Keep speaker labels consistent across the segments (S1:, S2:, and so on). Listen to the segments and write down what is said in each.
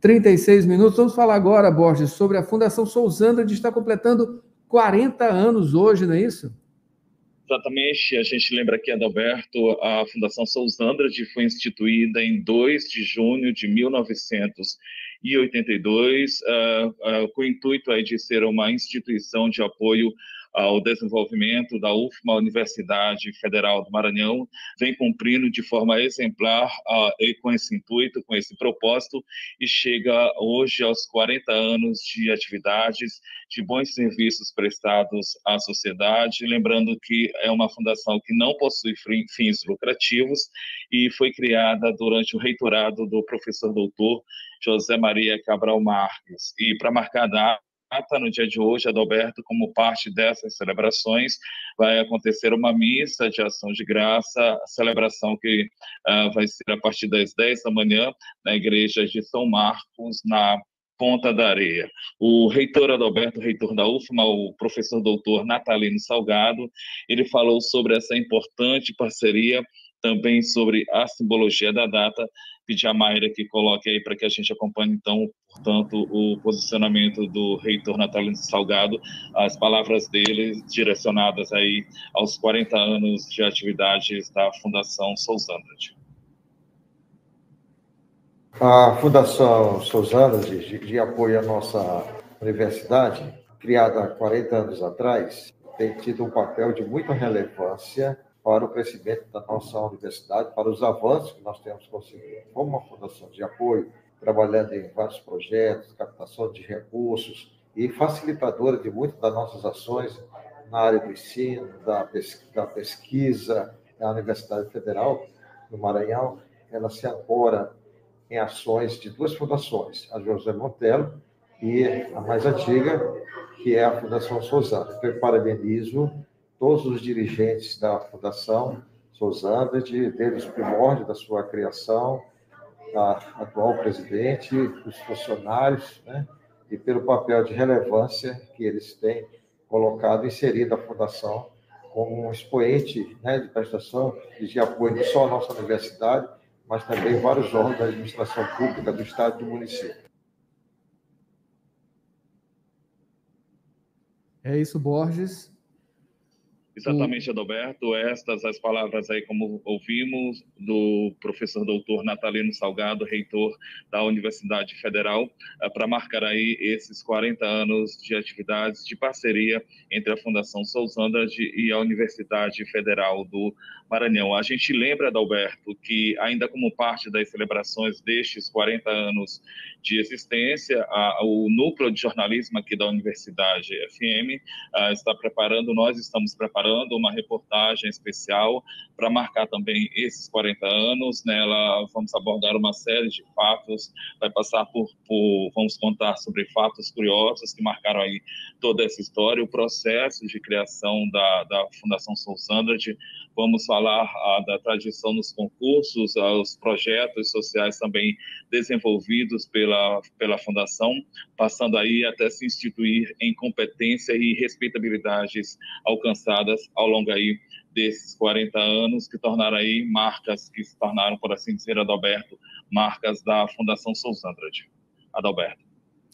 S1: 36 minutos. Vamos falar agora, Borges, sobre a Fundação Sousandra, de estar completando 40 anos hoje, não é isso?
S2: Exatamente, a gente lembra aqui, Adalberto, a Fundação Sousandrade foi instituída em 2 de junho de 1982, uh, uh, com o intuito aí de ser uma instituição de apoio ao desenvolvimento da UFMA, Universidade Federal do Maranhão, vem cumprindo de forma exemplar uh, com esse intuito, com esse propósito, e chega hoje aos 40 anos de atividades, de bons serviços prestados à sociedade. Lembrando que é uma fundação que não possui fins lucrativos e foi criada durante o reitorado do professor doutor José Maria Cabral Marques. E para marcar a data, data, no dia de hoje, Adalberto, como parte dessas celebrações, vai acontecer uma missa de ação de graça, celebração que uh, vai ser a partir das 10 da manhã na igreja de São Marcos, na Ponta da Areia. O reitor Adalberto, reitor da UFMA, o professor doutor Natalino Salgado, ele falou sobre essa importante parceria, também sobre a simbologia da data pedir a Mayra que coloque aí para que a gente acompanhe, então, portanto, o posicionamento do reitor Natalino Salgado, as palavras dele direcionadas aí aos 40 anos de atividades da Fundação Sousandrade.
S3: A Fundação Sousandrade, de, de apoio à nossa universidade, criada há 40 anos atrás, tem tido um papel de muita relevância para o crescimento da nossa universidade, para os avanços que nós temos conseguido como uma fundação de apoio, trabalhando em vários projetos, captação de recursos e facilitadora de muitas das nossas ações na área do ensino, da, pesquisa, da Universidade Federal do Maranhão, ela se ancora em ações de duas fundações, a José Montelo e a mais antiga, que é a Fundação Sousana. Então, eu parabenizo todos os dirigentes da Fundação Sousanda, de, desde os primórdios da sua criação, a atual presidente, os funcionários, né, e pelo papel de relevância que eles têm colocado, inserido a Fundação como um expoente né, de prestação e de apoio não só à nossa universidade, mas também vários órgãos da administração pública do Estado e do município.
S1: É isso, Borges.
S2: Exatamente, Adalberto. Estas as palavras aí, como ouvimos, do professor doutor Natalino Salgado, reitor da Universidade Federal, eh, para marcar aí esses 40 anos de atividades de parceria entre a Fundação Sousandra e a Universidade Federal do Maranhão. A gente lembra, Adalberto, que ainda como parte das celebrações destes 40 anos de existência, a, o núcleo de jornalismo aqui da Universidade FM a, ah, está preparando, nós estamos preparando uma reportagem especial para marcar também esses 40 anos. Nela vamos abordar uma série de fatos, vai passar por, por vamos contar sobre fatos curiosos que marcaram aí toda essa história, o processo de criação da, da Fundação Soul Standard, vamos falar ah, da tradição nos concursos, ah, os projetos sociais também desenvolvidos pela, pela Fundação, passando aí até se instituir em competência e respeitabilidades alcançadas ao longo aí desses 40 anos, que tornaram aí marcas que se tornaram, por assim dizer, Adalberto, marcas da Fundação Sousandrade. Adalberto.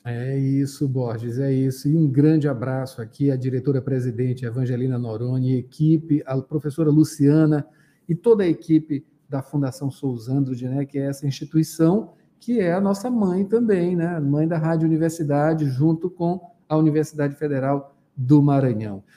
S1: É isso, Borges, é isso. E um grande abraço aqui à diretora-presidente Evangelina Noroni, equipe, a professora Luciana e toda a equipe da Fundação Sousandro, né, que é essa instituição que é a nossa mãe também, né, mãe da Rádio Universidade, junto com a Universidade Federal do Maranhão.